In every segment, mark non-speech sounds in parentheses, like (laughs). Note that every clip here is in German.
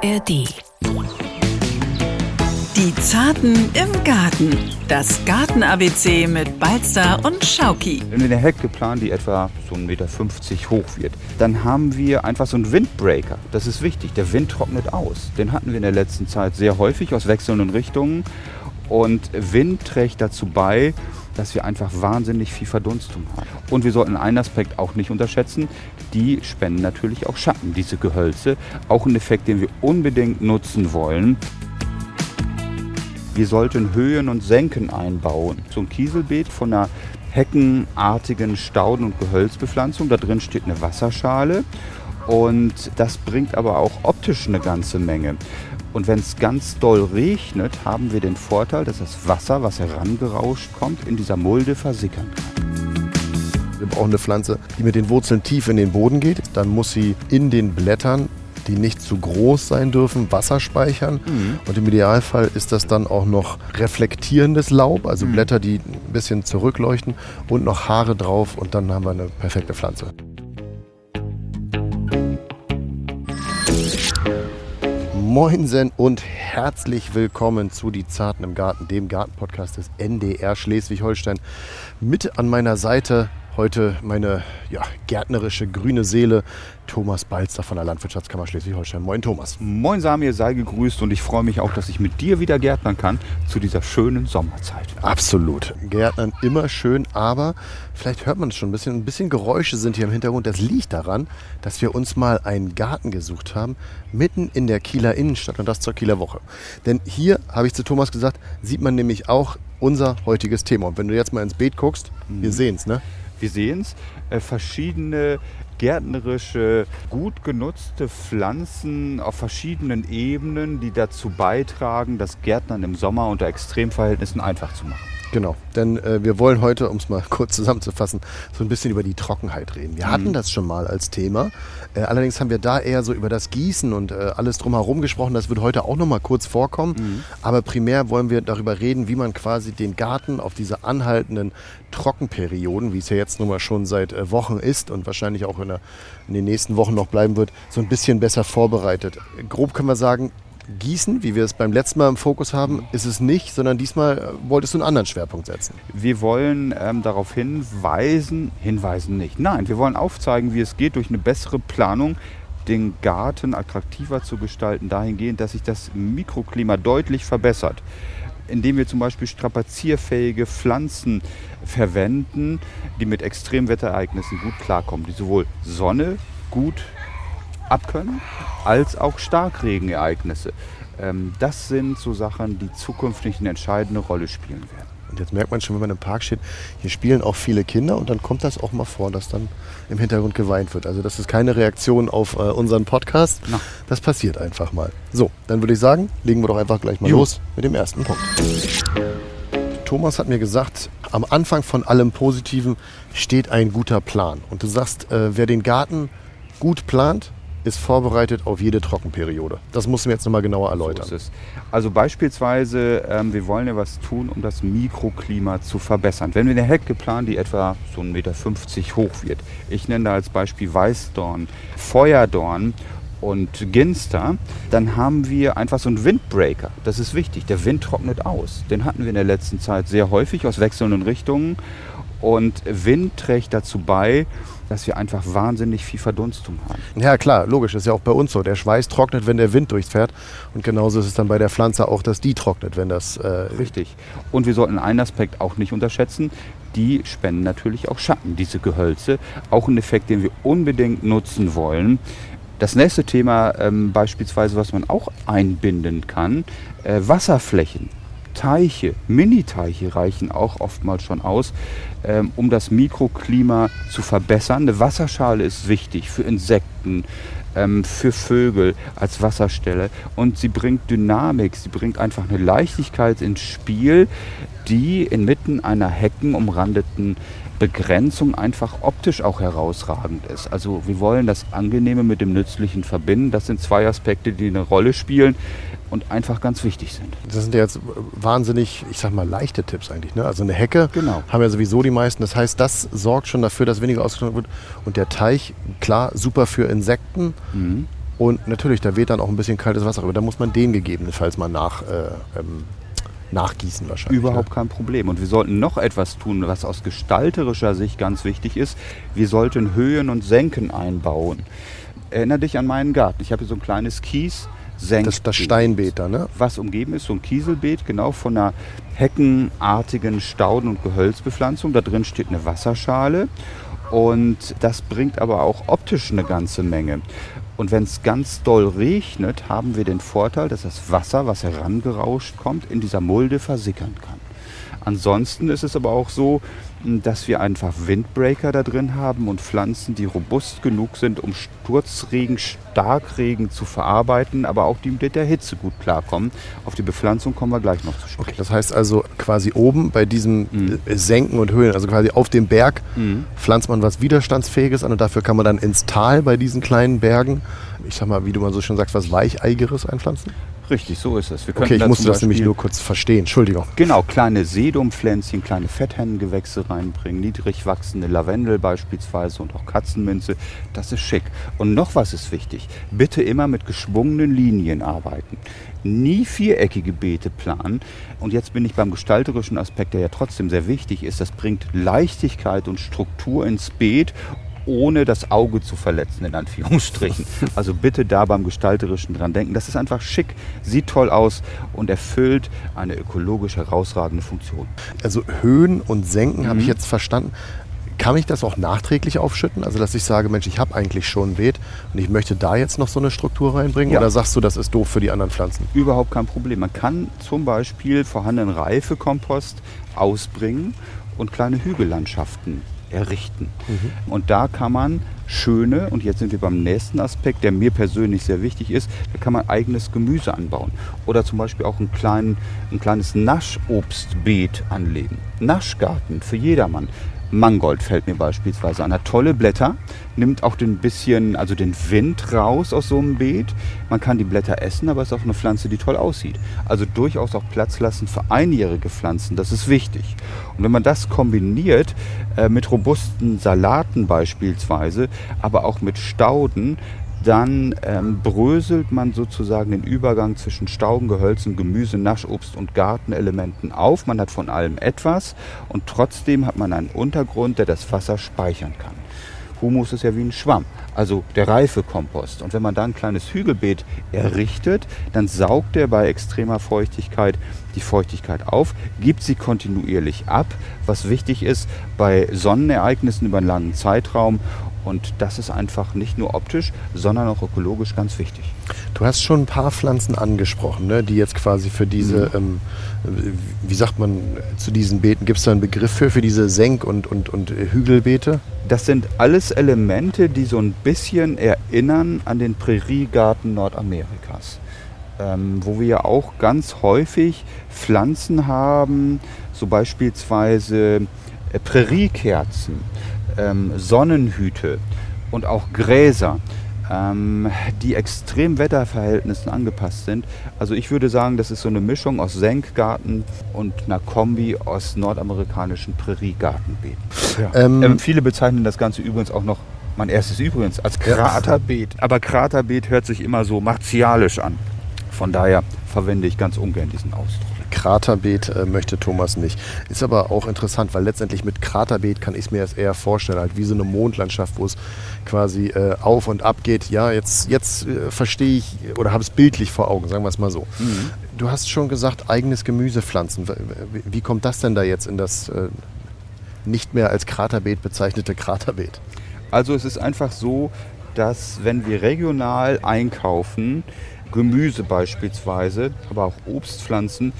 ARD. Die Zarten im Garten. Das Garten-ABC mit Balzer und Schauki. Wenn wir eine Hecke planen, die etwa so 1,50 Meter hoch wird, dann haben wir einfach so einen Windbreaker. Das ist wichtig. Der Wind trocknet aus. Den hatten wir in der letzten Zeit sehr häufig aus wechselnden Richtungen. Und Wind trägt dazu bei, dass wir einfach wahnsinnig viel Verdunstung haben. Und wir sollten einen Aspekt auch nicht unterschätzen, die spenden natürlich auch Schatten, diese Gehölze. Auch ein Effekt, den wir unbedingt nutzen wollen. Wir sollten Höhen und Senken einbauen. So ein Kieselbeet von einer heckenartigen Stauden- und Gehölzbepflanzung. Da drin steht eine Wasserschale und das bringt aber auch optisch eine ganze Menge. Und wenn es ganz doll regnet, haben wir den Vorteil, dass das Wasser, was herangerauscht kommt, in dieser Mulde versickern kann. Wir brauchen eine Pflanze, die mit den Wurzeln tief in den Boden geht. Dann muss sie in den Blättern, die nicht zu groß sein dürfen, Wasser speichern. Mhm. Und im Idealfall ist das dann auch noch reflektierendes Laub, also mhm. Blätter, die ein bisschen zurückleuchten und noch Haare drauf. Und dann haben wir eine perfekte Pflanze. Moinsen und herzlich willkommen zu Die Zarten im Garten, dem Gartenpodcast des NDR Schleswig-Holstein. Mit an meiner Seite heute meine ja, gärtnerische grüne Seele, Thomas Balzer von der Landwirtschaftskammer Schleswig-Holstein. Moin Thomas. Moin Samir, sei gegrüßt und ich freue mich auch, dass ich mit dir wieder gärtnern kann zu dieser schönen Sommerzeit. Absolut. Gärtnern immer schön, aber vielleicht hört man es schon ein bisschen. Ein bisschen Geräusche sind hier im Hintergrund. Das liegt daran, dass wir uns mal einen Garten gesucht haben, mitten in der Kieler Innenstadt und das zur Kieler Woche. Denn hier, habe ich zu Thomas gesagt, sieht man nämlich auch unser heutiges Thema. Und wenn du jetzt mal ins Beet guckst, mhm. wir sehen es, ne? Wir sehen es, äh, verschiedene gärtnerische, gut genutzte Pflanzen auf verschiedenen Ebenen, die dazu beitragen, das Gärtnern im Sommer unter Extremverhältnissen einfach zu machen. Genau, denn äh, wir wollen heute, um es mal (laughs) kurz zusammenzufassen, so ein bisschen über die Trockenheit reden. Wir mhm. hatten das schon mal als Thema. Äh, allerdings haben wir da eher so über das Gießen und äh, alles drumherum gesprochen. Das wird heute auch noch mal kurz vorkommen. Mhm. Aber primär wollen wir darüber reden, wie man quasi den Garten auf diese anhaltenden Trockenperioden, wie es ja jetzt nun mal schon seit äh, Wochen ist und wahrscheinlich auch in, der, in den nächsten Wochen noch bleiben wird, so ein bisschen besser vorbereitet. Grob können wir sagen, Gießen, wie wir es beim letzten Mal im Fokus haben, ist es nicht, sondern diesmal äh, wolltest du einen anderen Schwerpunkt setzen. Wir wollen ähm, darauf hinweisen, hinweisen nicht, nein, wir wollen aufzeigen, wie es geht durch eine bessere Planung den Garten attraktiver zu gestalten, dahingehend, dass sich das Mikroklima deutlich verbessert indem wir zum Beispiel strapazierfähige Pflanzen verwenden, die mit Extremwetterereignissen gut klarkommen, die sowohl Sonne gut abkönnen, als auch Starkregenereignisse. Ähm, das sind so Sachen, die zukünftig eine entscheidende Rolle spielen werden. Und jetzt merkt man schon, wenn man im Park steht, hier spielen auch viele Kinder und dann kommt das auch mal vor, dass dann im Hintergrund geweint wird. Also das ist keine Reaktion auf äh, unseren Podcast. Na. Das passiert einfach mal. So, dann würde ich sagen, legen wir doch einfach gleich mal jo. los mit dem ersten Punkt. Thomas hat mir gesagt, am Anfang von allem Positiven steht ein guter Plan. Und du sagst, äh, wer den Garten gut plant, ist vorbereitet auf jede Trockenperiode. Das musst du mir jetzt nochmal genauer erläutern. So also beispielsweise, ähm, wir wollen ja was tun, um das Mikroklima zu verbessern. Wenn wir eine Hecke planen, die etwa so 1,50 Meter hoch wird, ich nenne da als Beispiel Weißdorn, Feuerdorn und Ginster, dann haben wir einfach so einen Windbreaker. Das ist wichtig. Der Wind trocknet aus. Den hatten wir in der letzten Zeit sehr häufig aus wechselnden Richtungen. Und Wind trägt dazu bei, dass wir einfach wahnsinnig viel Verdunstung haben. Ja klar, logisch, ist ja auch bei uns so. Der Schweiß trocknet, wenn der Wind durchfährt und genauso ist es dann bei der Pflanze auch, dass die trocknet, wenn das... Äh Richtig. Und wir sollten einen Aspekt auch nicht unterschätzen, die spenden natürlich auch Schatten, diese Gehölze. Auch ein Effekt, den wir unbedingt nutzen wollen. Das nächste Thema ähm, beispielsweise, was man auch einbinden kann, äh, Wasserflächen. Teiche, Mini-Teiche reichen auch oftmals schon aus, ähm, um das Mikroklima zu verbessern. Eine Wasserschale ist wichtig für Insekten, ähm, für Vögel als Wasserstelle und sie bringt Dynamik, sie bringt einfach eine Leichtigkeit ins Spiel, die inmitten einer heckenumrandeten Begrenzung einfach optisch auch herausragend ist. Also wir wollen das Angenehme mit dem Nützlichen verbinden. Das sind zwei Aspekte, die eine Rolle spielen und einfach ganz wichtig sind. Das sind ja jetzt wahnsinnig, ich sag mal, leichte Tipps eigentlich. Ne? Also eine Hecke genau. haben ja sowieso die meisten. Das heißt, das sorgt schon dafür, dass weniger ausgetrocknet wird. Und der Teich, klar, super für Insekten. Mhm. Und natürlich, da weht dann auch ein bisschen kaltes Wasser rüber. Da muss man den gegebenenfalls mal nach, äh, ähm, nachgießen wahrscheinlich. Überhaupt ne? kein Problem. Und wir sollten noch etwas tun, was aus gestalterischer Sicht ganz wichtig ist. Wir sollten Höhen und Senken einbauen. Erinner dich an meinen Garten. Ich habe hier so ein kleines Kies. Das, das Steinbeet da, ne? Was umgeben ist, so ein Kieselbeet, genau von einer heckenartigen Stauden- und Gehölzbepflanzung. Da drin steht eine Wasserschale. Und das bringt aber auch optisch eine ganze Menge. Und wenn es ganz doll regnet, haben wir den Vorteil, dass das Wasser, was herangerauscht kommt, in dieser Mulde versickern kann. Ansonsten ist es aber auch so, dass wir einfach Windbreaker da drin haben und Pflanzen, die robust genug sind, um Sturzregen, Starkregen zu verarbeiten, aber auch die mit der Hitze gut klarkommen. Auf die Bepflanzung kommen wir gleich noch zu sprechen. Okay, das heißt also quasi oben bei diesem Mhm. äh, Senken und Höhen, also quasi auf dem Berg, Mhm. pflanzt man was Widerstandsfähiges an und dafür kann man dann ins Tal bei diesen kleinen Bergen, ich sag mal, wie du mal so schön sagst, was Weicheigeres einpflanzen? Richtig, so ist es. Wir Okay, ich da musste das nämlich nur kurz verstehen. Entschuldigung. Genau, kleine Sedumpflänzchen, kleine Fetthennengewächse reinbringen, niedrig wachsende Lavendel beispielsweise und auch Katzenminze. Das ist schick. Und noch was ist wichtig. Bitte immer mit geschwungenen Linien arbeiten. Nie viereckige Beete planen. Und jetzt bin ich beim gestalterischen Aspekt, der ja trotzdem sehr wichtig ist. Das bringt Leichtigkeit und Struktur ins Beet ohne das Auge zu verletzen, in Anführungsstrichen. (laughs) Also bitte da beim Gestalterischen dran denken. Das ist einfach schick, sieht toll aus und erfüllt eine ökologisch herausragende Funktion. Also Höhen und Senken habe ich Mhm. jetzt verstanden. Kann ich das auch nachträglich aufschütten? Also dass ich sage, Mensch, ich habe eigentlich schon ein Beet und ich möchte da jetzt noch so eine Struktur reinbringen? Ja. Oder sagst du, das ist doof für die anderen Pflanzen? Überhaupt kein Problem. Man kann zum Beispiel vorhandenen Reifekompost ausbringen und kleine Hügellandschaften errichten. Und da kann man schöne, und jetzt sind wir beim nächsten Aspekt, der mir persönlich sehr wichtig ist, da kann man eigenes Gemüse anbauen. Oder zum Beispiel auch einen kleinen, ein kleines Naschobstbeet anlegen. Naschgarten für jedermann. Mangold fällt mir beispielsweise an. Hat tolle Blätter, nimmt auch den bisschen, also den Wind raus aus so einem Beet. Man kann die Blätter essen, aber es ist auch eine Pflanze, die toll aussieht. Also durchaus auch Platz lassen für einjährige Pflanzen, das ist wichtig. Und wenn man das kombiniert äh, mit robusten Salaten beispielsweise, aber auch mit Stauden, dann ähm, bröselt man sozusagen den Übergang zwischen Stauden, Gehölzen, Gemüse, Naschobst und Gartenelementen auf. Man hat von allem etwas und trotzdem hat man einen Untergrund, der das Wasser speichern kann. Humus ist ja wie ein Schwamm, also der reife Kompost. Und wenn man da ein kleines Hügelbeet errichtet, dann saugt er bei extremer Feuchtigkeit die Feuchtigkeit auf, gibt sie kontinuierlich ab, was wichtig ist bei Sonnenereignissen über einen langen Zeitraum. Und das ist einfach nicht nur optisch, sondern auch ökologisch ganz wichtig. Du hast schon ein paar Pflanzen angesprochen, ne, die jetzt quasi für diese, ähm, wie sagt man, zu diesen Beeten, gibt es da einen Begriff für, für diese Senk- und, und, und Hügelbeete? Das sind alles Elemente, die so ein bisschen erinnern an den Präriegarten Nordamerikas, ähm, wo wir ja auch ganz häufig Pflanzen haben, so beispielsweise äh, Präriekerzen, ähm, Sonnenhüte und auch Gräser, ähm, die extrem Wetterverhältnissen angepasst sind. Also ich würde sagen, das ist so eine Mischung aus Senkgarten und einer Kombi aus nordamerikanischen Präriegartenbeeten. Ähm, Ähm, viele bezeichnen das Ganze übrigens auch noch, mein erstes übrigens, als Kraterbeet. Aber Kraterbeet hört sich immer so martialisch an. Von daher verwende ich ganz ungern diesen Ausdruck. Kraterbeet äh, möchte Thomas nicht. Ist aber auch interessant, weil letztendlich mit Kraterbeet kann ich es mir jetzt eher vorstellen, halt wie so eine Mondlandschaft, wo es quasi äh, auf und ab geht. Ja, jetzt, jetzt äh, verstehe ich oder habe es bildlich vor Augen, sagen wir es mal so. Du hast schon gesagt, eigenes Gemüse pflanzen. Wie, wie kommt das denn da jetzt in das äh, nicht mehr als Kraterbeet bezeichnete Kraterbeet? Also es ist einfach so, dass wenn wir regional einkaufen, Gemüse beispielsweise, aber auch Obstpflanzen,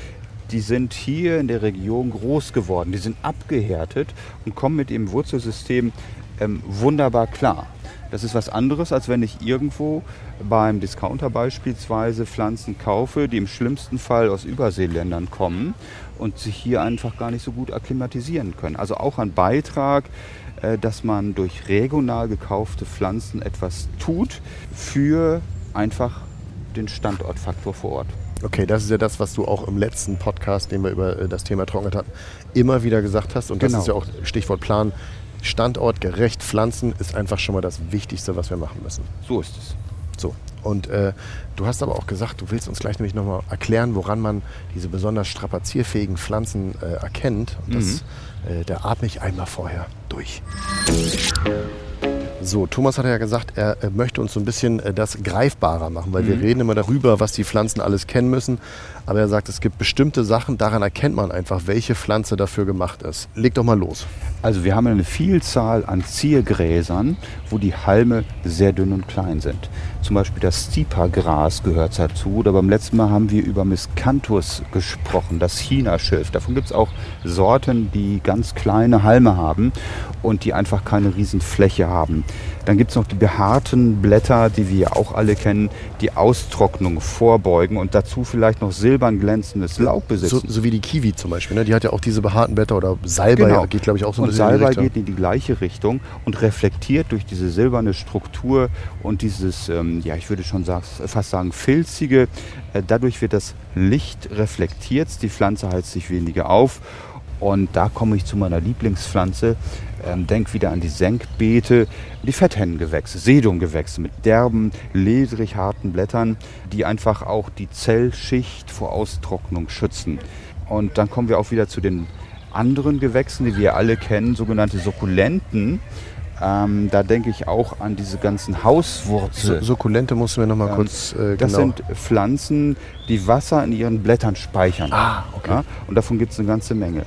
die sind hier in der Region groß geworden. Die sind abgehärtet und kommen mit dem Wurzelsystem ähm, wunderbar klar. Das ist was anderes, als wenn ich irgendwo beim Discounter beispielsweise Pflanzen kaufe, die im schlimmsten Fall aus Überseeländern kommen und sich hier einfach gar nicht so gut akklimatisieren können. Also auch ein Beitrag, äh, dass man durch regional gekaufte Pflanzen etwas tut für einfach den Standortfaktor vor Ort. Okay, das ist ja das, was du auch im letzten Podcast, den wir über äh, das Thema Trockenheit hatten, immer wieder gesagt hast. Und das Genau. ist ja auch Stichwort Plan. Standortgerecht pflanzen ist einfach schon mal das Wichtigste, was wir machen müssen. So ist es. So. Und äh, du hast aber auch gesagt, du willst uns gleich nämlich nochmal erklären, woran man diese besonders strapazierfähigen Pflanzen äh, erkennt. Und das, äh, da atme ich einmal vorher durch. So, Thomas hat ja gesagt, er äh, möchte uns so ein bisschen äh, das greifbarer machen, weil wir reden immer darüber, was die Pflanzen alles kennen müssen. Aber er sagt, es gibt bestimmte Sachen, daran erkennt man einfach, welche Pflanze dafür gemacht ist. Leg doch mal los. Also wir haben eine Vielzahl an Ziergräsern, wo die Halme sehr dünn und klein sind. Zum Beispiel das Stipa-Gras gehört dazu. Oder beim letzten Mal haben wir über Miscanthus gesprochen, das China-Schilf. Davon gibt es auch Sorten, die ganz kleine Halme haben und die einfach keine riesen Fläche haben. Dann gibt es noch die behaarten Blätter, die wir auch alle kennen, die Austrocknung vorbeugen und dazu vielleicht noch silbern glänzendes Laub So, besitzen. so wie die Kiwi zum Beispiel. Ne? Die hat ja auch diese behaarten Blätter oder Salbei Genau. geht, glaube ich, auch so ein und bisschen in die Salbei Richtung. geht in die gleiche Richtung und reflektiert durch diese silberne Struktur und dieses, ähm, ja, ich würde schon sagen, fast sagen, filzige. Äh, dadurch wird das Licht reflektiert, die Pflanze heizt sich weniger auf. Und da komme ich zu meiner Lieblingspflanze. Ähm, denk wieder an die Senkbeete, die Fetthennengewächse, Sedumgewächse mit derben, ledrig harten Blättern, die einfach auch die Zellschicht vor Austrocknung schützen. Und dann kommen wir auch wieder zu den anderen Gewächsen, die wir alle kennen, sogenannte Sukkulenten. Ähm, da denke ich auch an diese ganzen Hauswurzeln. Sukkulente musst du mir noch mal Ähm, kurz äh, Das genau. sind Pflanzen, die Wasser in ihren Blättern speichern. Ah, okay. Ja? Und davon gibt es eine ganze Menge.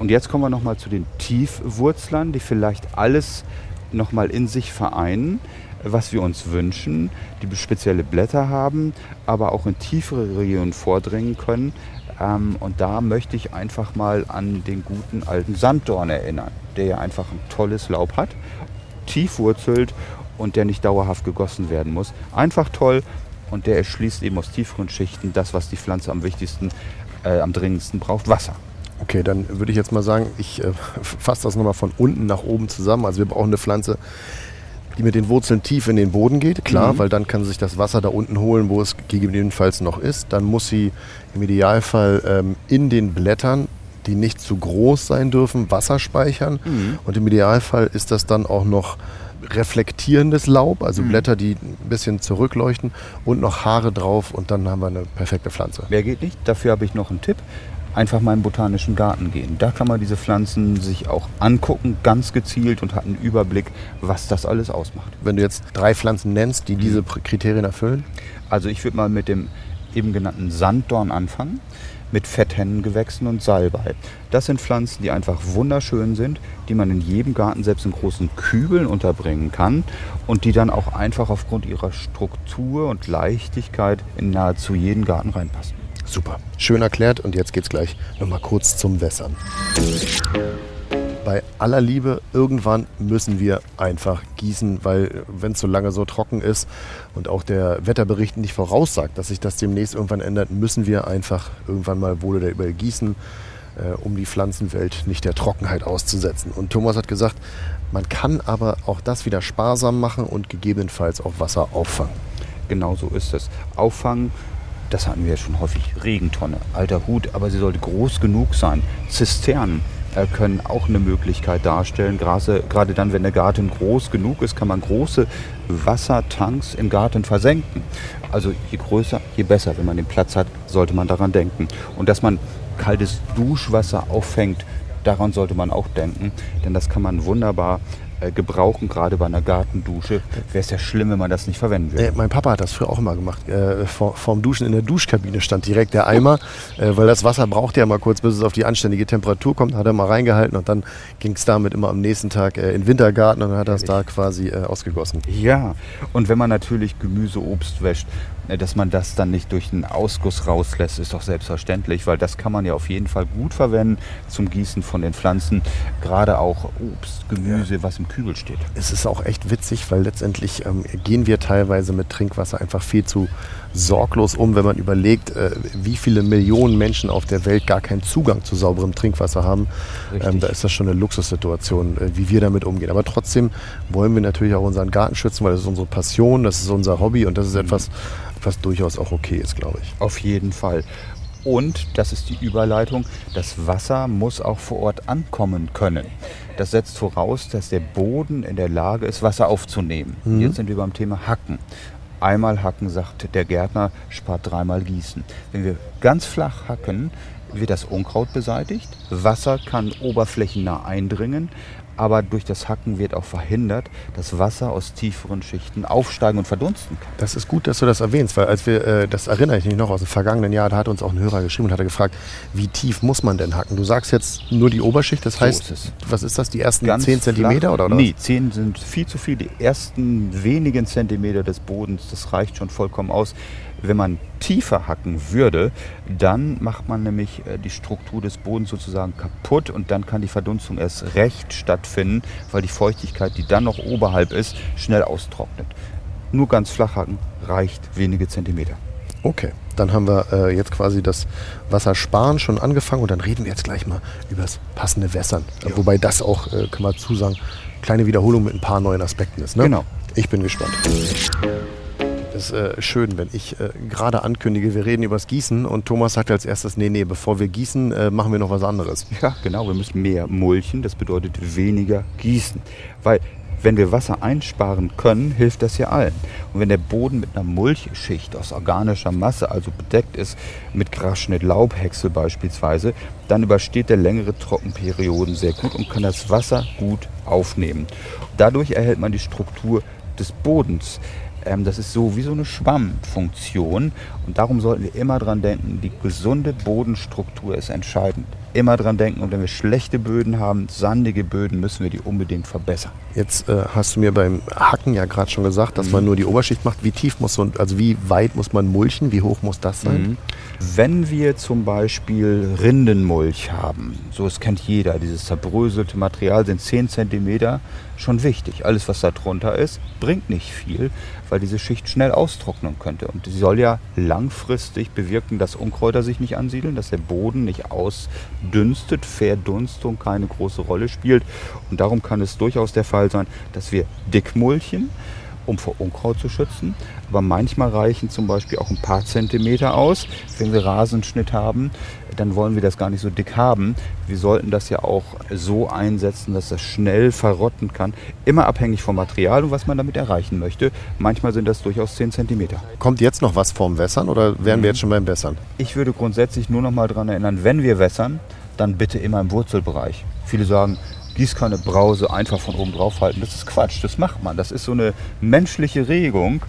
Und jetzt kommen wir nochmal zu den Tiefwurzlern, die vielleicht alles nochmal in sich vereinen, was wir uns wünschen, die spezielle Blätter haben, aber auch in tiefere Regionen vordringen können. Ähm, und da möchte ich einfach mal an den guten alten Sanddorn erinnern, der ja einfach ein tolles Laub hat, tief wurzelt und der nicht dauerhaft gegossen werden muss. Einfach toll und der erschließt eben aus tieferen Schichten das, was die Pflanze am wichtigsten, äh, am dringendsten braucht, Wasser. Okay, dann würde ich jetzt mal sagen, ich äh, (laughs) fasse das nochmal von unten nach oben zusammen. Also wir brauchen eine Pflanze, die mit den Wurzeln tief in den Boden geht, klar, Mhm. weil dann kann sie sich das Wasser da unten holen, wo es gegebenenfalls noch ist. Dann muss sie im Idealfall ähm, in den Blättern, die nicht zu groß sein dürfen, Wasser speichern. Mhm. Und im Idealfall ist das dann auch noch reflektierendes Laub, also Mhm. Blätter, die ein bisschen zurückleuchten und noch Haare drauf und dann haben wir eine perfekte Pflanze. Mehr geht nicht. Dafür habe ich noch einen Tipp. Einfach mal in den botanischen Garten gehen. Da kann man diese Pflanzen sich auch angucken, ganz gezielt und hat einen Überblick, was das alles ausmacht. Wenn du jetzt drei Pflanzen nennst, die diese Pr- Kriterien erfüllen, Also ich würde mal mit dem eben genannten Sanddorn anfangen, mit Fetthennengewächsen und Salbei. Das sind Pflanzen, die einfach wunderschön sind, die man in jedem Garten, selbst in großen Kübeln unterbringen kann und die dann auch einfach aufgrund ihrer Struktur und Leichtigkeit in nahezu jeden Garten reinpassen. Super. Schön erklärt und jetzt geht's gleich nochmal kurz zum Wässern. Bei aller Liebe, irgendwann müssen wir einfach gießen, weil wenn es so lange so trocken ist und auch der Wetterbericht nicht voraussagt, dass sich das demnächst irgendwann ändert, müssen wir einfach irgendwann mal wohl oder übel gießen, äh, um die Pflanzenwelt nicht der Trockenheit auszusetzen. Und Thomas hat gesagt, man kann aber auch das wieder sparsam machen und gegebenenfalls auch Wasser auffangen. Genau so ist es. Auffangen, das hatten wir ja schon häufig. Regentonne, alter Hut, aber sie sollte groß genug sein. Zisternen äh, können auch eine Möglichkeit darstellen. Gerade, gerade dann, wenn der Garten groß genug ist, kann man große Wassertanks im Garten versenken. Also je größer, je besser. Wenn man den Platz hat, sollte man daran denken. Und dass man kaltes Duschwasser auffängt, daran sollte man auch denken. Denn das kann man wunderbar gebrauchen, gerade bei einer Gartendusche. Wäre es ja schlimm, wenn man das nicht verwenden würde. Äh, mein Papa hat das früher auch immer gemacht. Äh, vor, vorm Duschen in der Duschkabine stand direkt der Eimer, äh, weil das Wasser braucht ja mal kurz, bis es auf die anständige Temperatur kommt. Hat er mal reingehalten und dann ging es damit immer am nächsten Tag äh, in den Wintergarten und dann hat er es da quasi äh, ausgegossen. Ja, und wenn man natürlich Gemüse, Obst wäscht, äh, dass man das dann nicht durch einen Ausguss rauslässt, ist doch selbstverständlich, weil das kann man ja auf jeden Fall gut verwenden zum Gießen von den Pflanzen. Gerade auch Obst, Gemüse, was im Kübel steht. Es ist auch echt witzig, weil letztendlich ähm, gehen wir teilweise mit Trinkwasser einfach viel zu sorglos um, wenn man überlegt, äh, wie viele Millionen Menschen auf der Welt gar keinen Zugang zu sauberem Trinkwasser haben. Ähm, da ist das schon eine Luxussituation, äh, wie wir damit umgehen. Aber trotzdem wollen wir natürlich auch unseren Garten schützen, weil das ist unsere Passion, das ist unser Hobby und das ist etwas, was durchaus auch okay ist, glaube ich. Auf jeden Fall. Und, das ist die Überleitung, das Wasser muss auch vor Ort ankommen können. Das setzt voraus, dass der Boden in der Lage ist, Wasser aufzunehmen. Jetzt sind wir beim Thema Hacken. Einmal hacken, sagt der Gärtner, spart dreimal gießen. Wenn wir ganz flach hacken, wird das Unkraut beseitigt. Wasser kann oberflächennah eindringen, aber durch das Hacken wird auch verhindert, dass Wasser aus tieferen Schichten aufsteigen und verdunsten kann. Das ist gut, dass du das erwähnst, weil als wir, äh, das erinnere ich mich noch aus dem vergangenen Jahr, da hat uns auch ein Hörer geschrieben und hat gefragt, wie tief muss man denn hacken? Du sagst jetzt nur die Oberschicht, das So heißt, ist was ist das, die ersten Ganz 10 Zentimeter flach. oder, oder Nee, 10 sind viel zu viel. Die ersten wenigen Zentimeter des Bodens, das reicht schon vollkommen aus. Wenn man tiefer hacken würde, dann macht man nämlich äh, die Struktur des Bodens sozusagen kaputt und dann kann die Verdunstung erst recht stattfinden, weil die Feuchtigkeit, die dann noch oberhalb ist, schnell austrocknet. Nur ganz flach hacken reicht wenige Zentimeter. Okay, dann haben wir äh, jetzt quasi das Wassersparen schon angefangen und dann reden wir jetzt gleich mal über das passende Wässern. Ja. Wobei das auch, äh, kann man zusagen, kleine Wiederholung mit ein paar neuen Aspekten ist. Ne? Genau. Ich bin gespannt. Ist äh, schön, wenn ich äh, gerade ankündige, wir reden über das Gießen und Thomas sagt als erstes, nee, nee, bevor wir gießen, äh, machen wir noch was anderes. Ja, genau, wir müssen mehr mulchen, das bedeutet weniger gießen. Weil wenn wir Wasser einsparen können, hilft das ja allen. Und wenn der Boden mit einer Mulchschicht aus organischer Masse, also bedeckt ist mit Grasschnitt, Laubhäcksel beispielsweise, dann übersteht der längere Trockenperioden sehr gut und kann das Wasser gut aufnehmen. Dadurch erhält man die Struktur des Bodens. Ähm, das ist so wie so eine Schwammfunktion und darum sollten wir immer dran denken, die gesunde Bodenstruktur ist entscheidend. Immer dran denken und wenn wir schlechte Böden haben, sandige Böden, müssen wir die unbedingt verbessern. Jetzt äh, hast du mir beim Hacken ja gerade schon gesagt, dass man nur die Oberschicht macht. Wie tief muss ein- also wie weit muss man mulchen? Wie hoch muss das sein? Mhm. Wenn wir zum Beispiel Rindenmulch haben, so es kennt jeder, dieses zerbröselte Material sind 10 cm schon wichtig. Alles, was da drunter ist, bringt nicht viel, weil diese Schicht schnell austrocknen könnte. Und sie soll ja langfristig bewirken, dass Unkräuter sich nicht ansiedeln, dass der Boden nicht ausdünstet, Verdunstung keine große Rolle spielt. Und darum kann es durchaus der Fall sein, dass wir dick mulchen, um vor Unkraut zu schützen. Aber manchmal reichen zum Beispiel auch ein paar Zentimeter aus. Wenn wir Rasenschnitt haben, dann wollen wir das gar nicht so dick haben. Wir sollten das ja auch so einsetzen, dass das schnell verrotten kann. Immer abhängig vom Material und was man damit erreichen möchte. Manchmal sind das durchaus 10 Zentimeter. Kommt jetzt noch was vorm Wässern oder wären wir jetzt schon beim Wässern? Ich würde grundsätzlich nur noch mal daran erinnern, wenn wir wässern, dann bitte immer im Wurzelbereich. Viele sagen, Gießkanne, Brause einfach von oben drauf halten. Das ist Quatsch, das macht man. Das ist so eine menschliche Regung,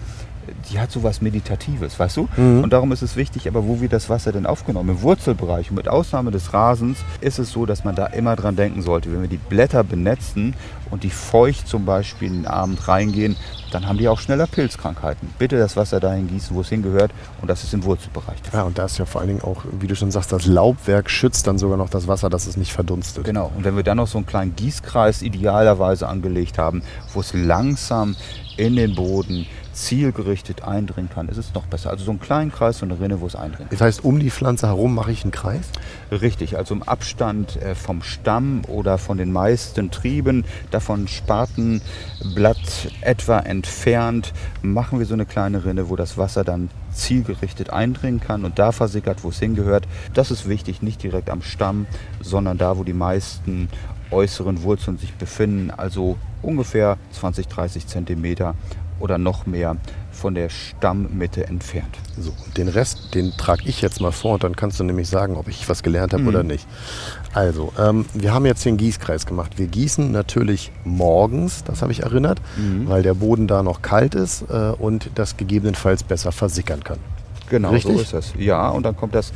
die hat so was Meditatives, weißt du? Und darum ist es wichtig, aber wo wird das Wasser denn aufgenommen? Im Wurzelbereich. Und mit Ausnahme des Rasens ist es so, dass man da immer dran denken sollte. Wenn wir die Blätter benetzen und die feucht zum Beispiel in den Abend reingehen, dann haben die auch schneller Pilzkrankheiten. Bitte das Wasser dahin gießen, wo es hingehört. Und das ist im Wurzelbereich. Ja, und da ist ja vor allen Dingen auch, wie du schon sagst, das Laubwerk schützt dann sogar noch das Wasser, dass es nicht verdunstet. Genau. Und wenn wir dann noch so einen kleinen Gießkreis idealerweise angelegt haben, wo es langsam in den Boden zielgerichtet eindringen kann, ist es noch besser. Also so einen kleinen Kreis, so eine Rinne, wo es eindringen Das heißt, um die Pflanze herum mache ich einen Kreis? kann. Richtig, also im Abstand äh, vom Stamm oder von den meisten Trieben, davon Spatenblatt etwa entfernt, machen wir so eine kleine Rinne, wo das Wasser dann zielgerichtet eindringen kann und da versickert, wo es hingehört. Das ist wichtig, nicht direkt am Stamm, sondern da, wo die meisten äußeren Wurzeln sich befinden, also ungefähr 20, 30 Zentimeter oder noch mehr von der Stammmitte entfernt. So, und den Rest, den trage ich jetzt mal vor und dann kannst du nämlich sagen, ob ich was gelernt habe oder nicht. Also, ähm, wir haben jetzt den Gießkreis gemacht. Wir gießen natürlich morgens, das habe ich erinnert, weil der Boden da noch kalt ist äh, und das gegebenenfalls besser versickern kann. Genau, Richtig? so ist das. Ja, und dann kommt das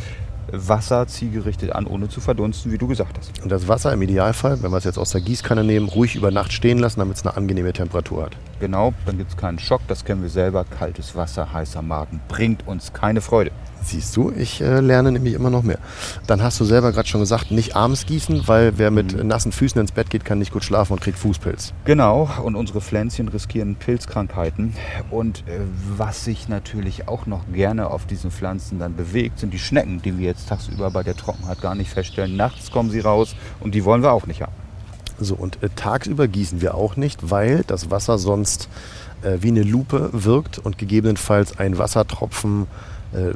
Wasser zielgerichtet an, ohne zu verdunsten, wie du gesagt hast. Und das Wasser im Idealfall, wenn wir es jetzt aus der Gießkanne nehmen, ruhig über Nacht stehen lassen, damit es eine angenehme Temperatur hat. Genau, dann gibt es keinen Schock, das kennen wir selber. Kaltes Wasser, heißer Magen bringt uns keine Freude. Siehst du, ich äh, lerne nämlich immer noch mehr. Dann hast du selber gerade schon gesagt, nicht abends gießen, weil wer mit nassen Füßen ins Bett geht, kann nicht gut schlafen und kriegt Fußpilz. Genau, und unsere Pflänzchen riskieren Pilzkrankheiten. Und äh, was sich natürlich auch noch gerne auf diesen Pflanzen dann bewegt, sind die Schnecken, die wir jetzt tagsüber bei der Trockenheit gar nicht feststellen. Nachts kommen sie raus und die wollen wir auch nicht haben. So, und äh, tagsüber gießen wir auch nicht, weil das Wasser sonst äh, wie eine Lupe wirkt und gegebenenfalls ein Wassertropfen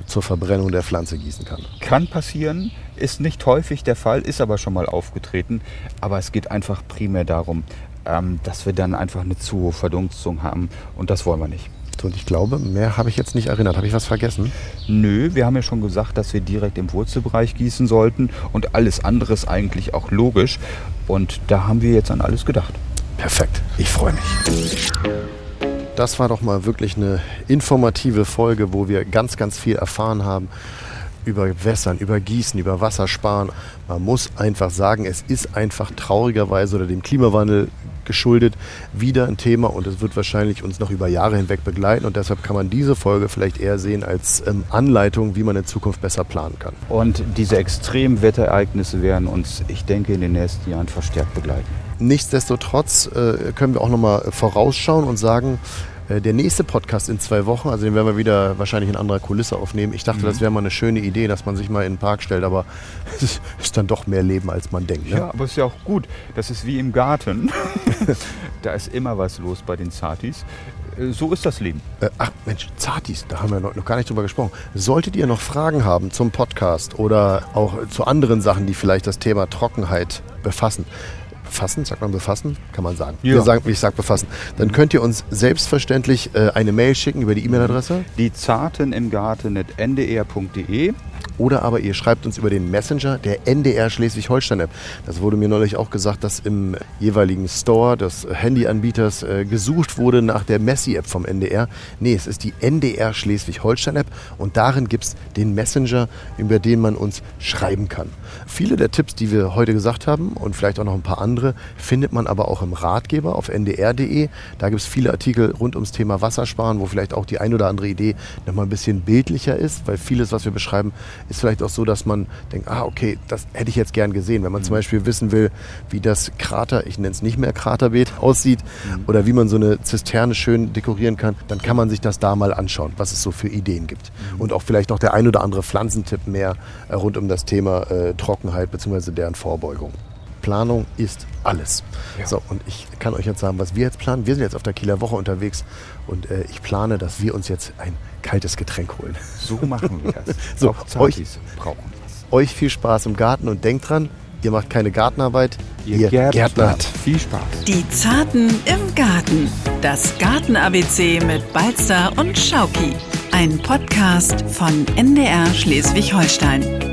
zur Verbrennung der Pflanze gießen kann. Kann passieren, ist nicht häufig der Fall, ist aber schon mal aufgetreten. Aber es geht einfach primär darum, ähm, dass wir dann einfach eine zu hohe Verdunstung haben und das wollen wir nicht. So, und ich glaube, mehr habe ich jetzt nicht erinnert. Habe ich was vergessen? Nö, wir haben ja schon gesagt, dass wir direkt im Wurzelbereich gießen sollten und alles andere ist eigentlich auch logisch. Und da haben wir jetzt an alles gedacht. Perfekt. Ich freue mich. Das war doch mal wirklich eine informative Folge, wo wir ganz, ganz viel erfahren haben über Wässern, über Gießen, über Wassersparen. Man muss einfach sagen, es ist einfach traurigerweise oder dem Klimawandel geschuldet wieder ein Thema und es wird wahrscheinlich uns noch über Jahre hinweg begleiten und deshalb kann man diese Folge vielleicht eher sehen als ähm, Anleitung, wie man in Zukunft besser planen kann. Und diese extremen Wetterereignisse werden uns, ich denke, in den nächsten Jahren verstärkt begleiten. Nichtsdestotrotz äh, können wir auch nochmal vorausschauen und sagen, äh, der nächste Podcast in zwei Wochen, also den werden wir wieder wahrscheinlich in anderer Kulisse aufnehmen. Ich dachte, mhm. das wäre mal eine schöne Idee, dass man sich mal in den Park stellt, aber (laughs) es ist dann doch mehr Leben, als man denkt. Ne? Ja, aber es ist ja auch gut. Das ist wie im Garten. (laughs) da ist immer was los bei den Zartis. Äh, so ist das Leben. Äh, ach Mensch, Zartis, da haben wir noch, noch gar nicht drüber gesprochen. Solltet ihr noch Fragen haben zum Podcast oder auch zu anderen Sachen, die vielleicht das Thema Trockenheit befassen, befassen, sagt man befassen, kann man sagen. Ja. Sagen, ich sage befassen. Dann könnt ihr uns selbstverständlich äh, eine Mail schicken über die E-Mail-Adresse. Die Zarten im Garten ndr.de oder aber ihr schreibt uns über den Messenger der NDR Schleswig-Holstein-App. Das wurde mir neulich auch gesagt, dass im jeweiligen Store des Handyanbieters äh, gesucht wurde nach der Messi-App vom NDR. Nee, es ist die NDR Schleswig-Holstein-App und darin gibt es den Messenger, über den man uns schreiben kann. Viele der Tipps, die wir heute gesagt haben und vielleicht auch noch ein paar andere, findet man aber auch im Ratgeber auf ndr.de. Da gibt es viele Artikel rund ums Thema Wassersparen, wo vielleicht auch die ein oder andere Idee nochmal ein bisschen bildlicher ist, weil vieles, was wir beschreiben, ist vielleicht auch so, dass man denkt, ah, okay, das hätte ich jetzt gern gesehen. Wenn man mhm. zum Beispiel wissen will, wie das Krater, ich nenne es nicht mehr Kraterbeet, (laughs) aussieht mhm. oder wie man so eine Zisterne schön dekorieren kann, dann kann man sich das da mal anschauen, was es so für Ideen gibt. Mhm. Und auch vielleicht noch der ein oder andere Pflanzentipp mehr äh, rund um das Thema äh, Trockenheit bzw. deren Vorbeugung. Planung ist alles. Ja. So, und ich kann euch jetzt sagen, was wir jetzt planen. Wir sind jetzt auf der Kieler Woche unterwegs und äh, ich plane, dass wir uns jetzt ein kaltes Getränk holen. So machen wir das. (laughs) so, euch, brauchen das. Euch viel Spaß im Garten und denkt dran, ihr macht keine Gartenarbeit, ihr, ihr Gärtnert. Gärtnert. Viel Spaß. Die Zarten im Garten. Das Garten-ABC mit Balzer und Schauki. Ein Podcast von NDR Schleswig-Holstein.